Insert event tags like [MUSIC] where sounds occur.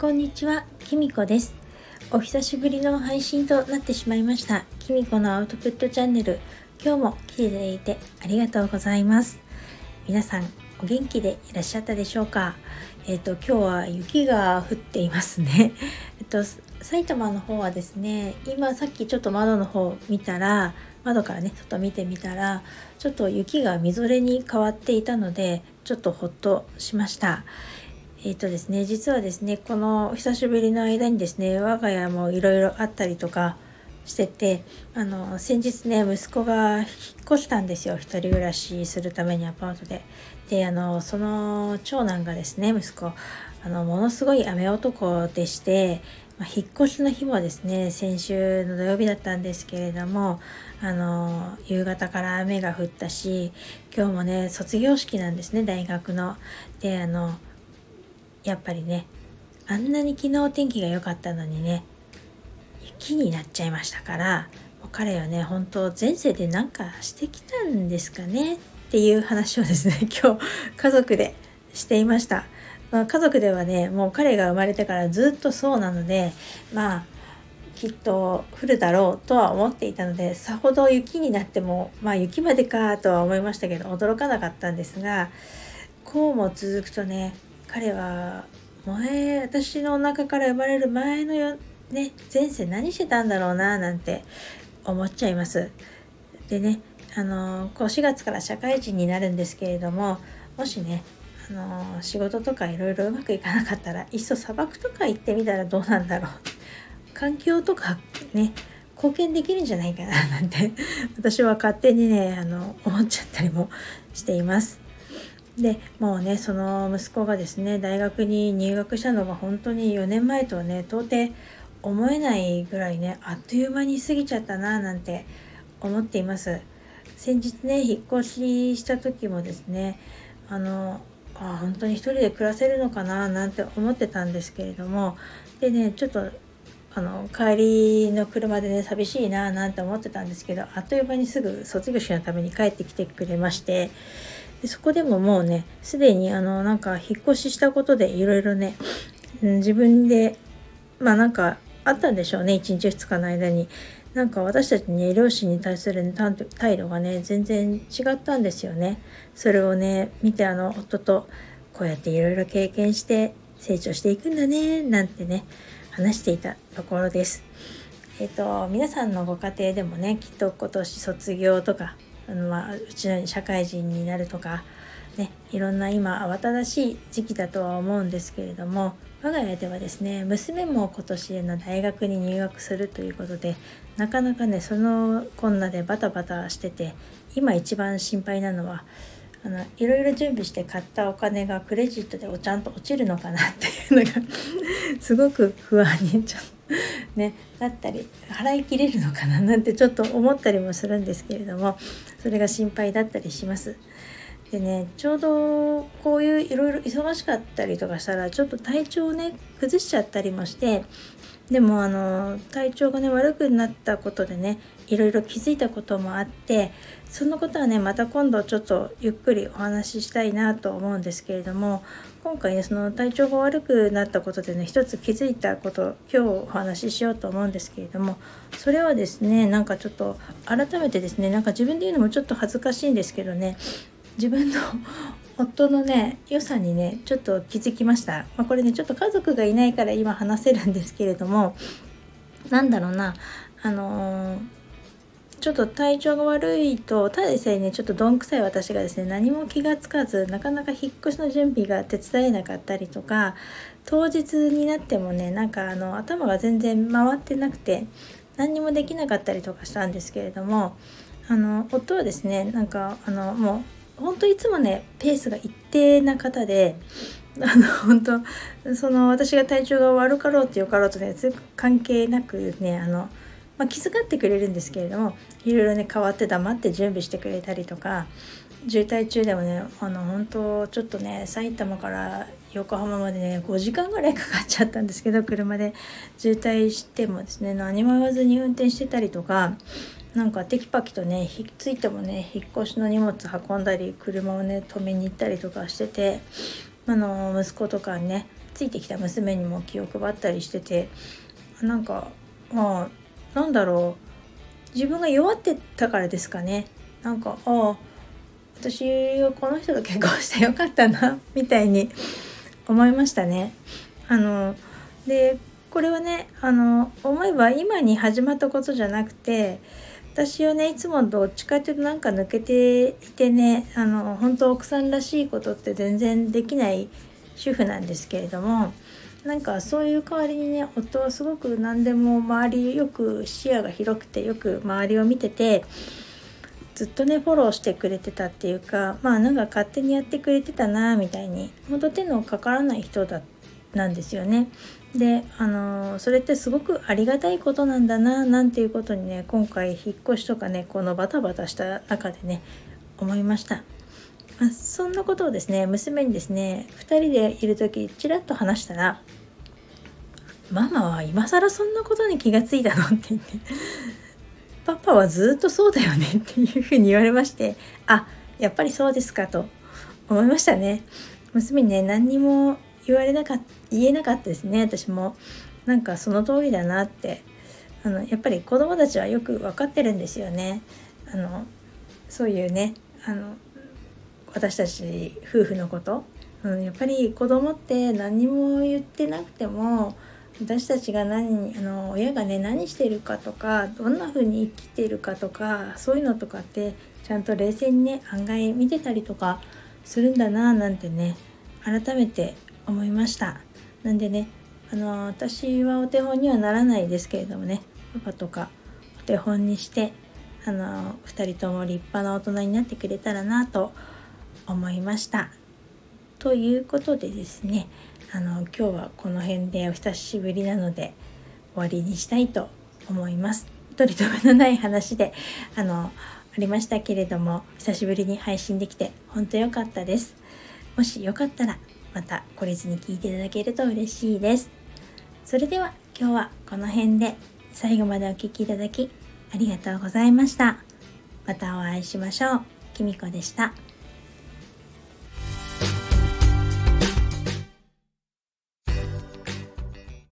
こんにちは、きみこです。お久しぶりの配信となってしまいました。きみこのアウトプットチャンネル。今日も来ていただいてありがとうございます。皆さん、お元気でいらっしゃったでしょうか？えっ、ー、と、今日は雪が降っていますね。[LAUGHS] えっと、埼玉の方はですね、今さっきちょっと窓の方見たら、窓からね外見てみたらちょっと雪がみぞれに変わっていたのでちょっとほっとしましたえっ、ー、とですね実はですねこの久しぶりの間にですね我が家もいろいろあったりとかしててあの先日ね息子が引っ越したんですよ一人暮らしするためにアパートでであのその長男がですね息子あのものすごい雨男でしてま、引っ越しの日もですね先週の土曜日だったんですけれどもあの夕方から雨が降ったし今日もね卒業式なんですね大学の。であのやっぱりねあんなに昨日天気が良かったのにね雪になっちゃいましたから彼はね本当前世で何かしてきたんですかねっていう話をですね [LAUGHS] 今日家族でしていました。まあ、家族ではねもう彼が生まれてからずっとそうなのでまあきっと降るだろうとは思っていたのでさほど雪になってもまあ雪までかとは思いましたけど驚かなかったんですがこうも続くとね彼は前私のお腹から生まれる前のよね前世何してたんだろうななんて思っちゃいます。でねあのこう4月から社会人になるんですけれどももしねあの仕事とかいろいろうまくいかなかったらいっそ砂漠とか行ってみたらどうなんだろう環境とかね貢献できるんじゃないかななんて私は勝手にねあの思っちゃったりもしています。でもうねその息子がですね大学に入学したのが本当に4年前とはね到底思えないぐらいねあっという間に過ぎちゃったななんて思っています。先日ね引っ越しした時もですねあのあ本当に一人で暮らせるのかななんて思ってたんですけれどもでねちょっとあの帰りの車でね寂しいななんて思ってたんですけどあっという間にすぐ卒業式のために帰ってきてくれましてでそこでももうねすでにあのなんか引っ越ししたことでいろいろね、うん、自分でまあなんかあったんでしょうね1日2日の間になんか私たちね両親に対する、態度がね全然違ったんですよね。それをね見てあの夫とこうやっていろいろ経験して成長していくんだねなんてね話していたところです。えっ、ー、と皆さんのご家庭でもねきっと今年卒業とかあの、まあ、うちのように社会人になるとかねいろんな今慌ただしい時期だとは思うんですけれども我が家ではですね娘も今年への大学に入学するということでなかなかねそのこんなでバタバタしてて今一番心配なのはあのいろいろ準備して買ったお金がクレジットでおちゃんと落ちるのかなっていうのがすごく不安にちょっとねだったり払い切れるのかななんてちょっと思ったりもするんですけれどもそれが心配だったりします。でねちょうどこういういろいろ忙しかったりとかしたらちょっと体調をね崩しちゃったりもしてでもあの体調がね悪くなったことでねいろいろ気づいたこともあってそのことはねまた今度ちょっとゆっくりお話ししたいなと思うんですけれども今回ねその体調が悪くなったことでね一つ気づいたこと今日お話ししようと思うんですけれどもそれはですねなんかちょっと改めてですねなんか自分で言うのもちょっと恥ずかしいんですけどね自分の夫のね良さにねちょっと気づきました、まあ、これねちょっと家族がいないから今話せるんですけれども何だろうなあのー、ちょっと体調が悪いとただでさえねちょっとどんくさい私がですね何も気がつかずなかなか引っ越しの準備が手伝えなかったりとか当日になってもねなんかあの頭が全然回ってなくて何にもできなかったりとかしたんですけれどもあの夫はですねなんかあのもう本当いつもねペースが一定な方であの本当その私が体調が悪かろうとよかろうとね関係なくねあの、まあ、気遣ってくれるんですけれどもいろいろね変わって黙って準備してくれたりとか渋滞中でもねあの本当ちょっとね埼玉から横浜までね5時間ぐらいかかっちゃったんですけど車で。渋滞してもですね何も言わずに運転してたりとかなんかテキパキとねひっついてもね引っ越しの荷物運んだり車をね止めに行ったりとかしててあの息子とかねついてきた娘にも気を配ったりしててなんかまあなんだろう自分が弱ってたからですかねなんかああ私はこの人と結婚してよかったな [LAUGHS] みたいに思いましたね。あのでこれはねあの思えば今に始まったことじゃなくて私はねいつもどっちかっていうとなんか抜けていてねあの本当奥さんらしいことって全然できない主婦なんですけれどもなんかそういう代わりにね夫はすごく何でも周りよく視野が広くてよく周りを見ててずっとねフォローしてくれてたっていうかまあなんか勝手にやってくれてたなみたいに本当手のかからない人だったなんですよね。であのそれってすごくありがたいことなんだななんていうことにね今回引っ越しとかねこのバタバタした中でね思いました。まあ、そんなことをですね娘にですね2人でいる時ちらっと話したら「ママは今更そんなことに気がついたの?」って言って「パパはずっとそうだよね」っていうふうに言われましてあやっぱりそうですかと思いましたね。娘にね何にも言われなかった言えなかったですね私も。なんかその通りだなって。あのやっぱり子供たちはよく分かってるんですよね。あのそういうねあの私たち夫婦のこと、うん、やっぱり子供って何も言ってなくても私たちが何あの親がね何してるかとかどんな風に生きてるかとかそういうのとかってちゃんと冷静にね案外見てたりとかするんだななんてね改めて思いました。なんでねあの私はお手本にはならないですけれどもねパパとかお手本にしてあの2人とも立派な大人になってくれたらなと思いました。ということでですねあの今日はこの辺でお久しぶりなので終わりにしたいと思います。取り留めのない話であのありましたけれども久しぶりに配信できて本当良かったです。もしよかったらまた懲りずに聞いていただけると嬉しいです。それでは今日はこの辺で最後までお聴きいただきありがとうございました。またお会いしましょう。きみこでした。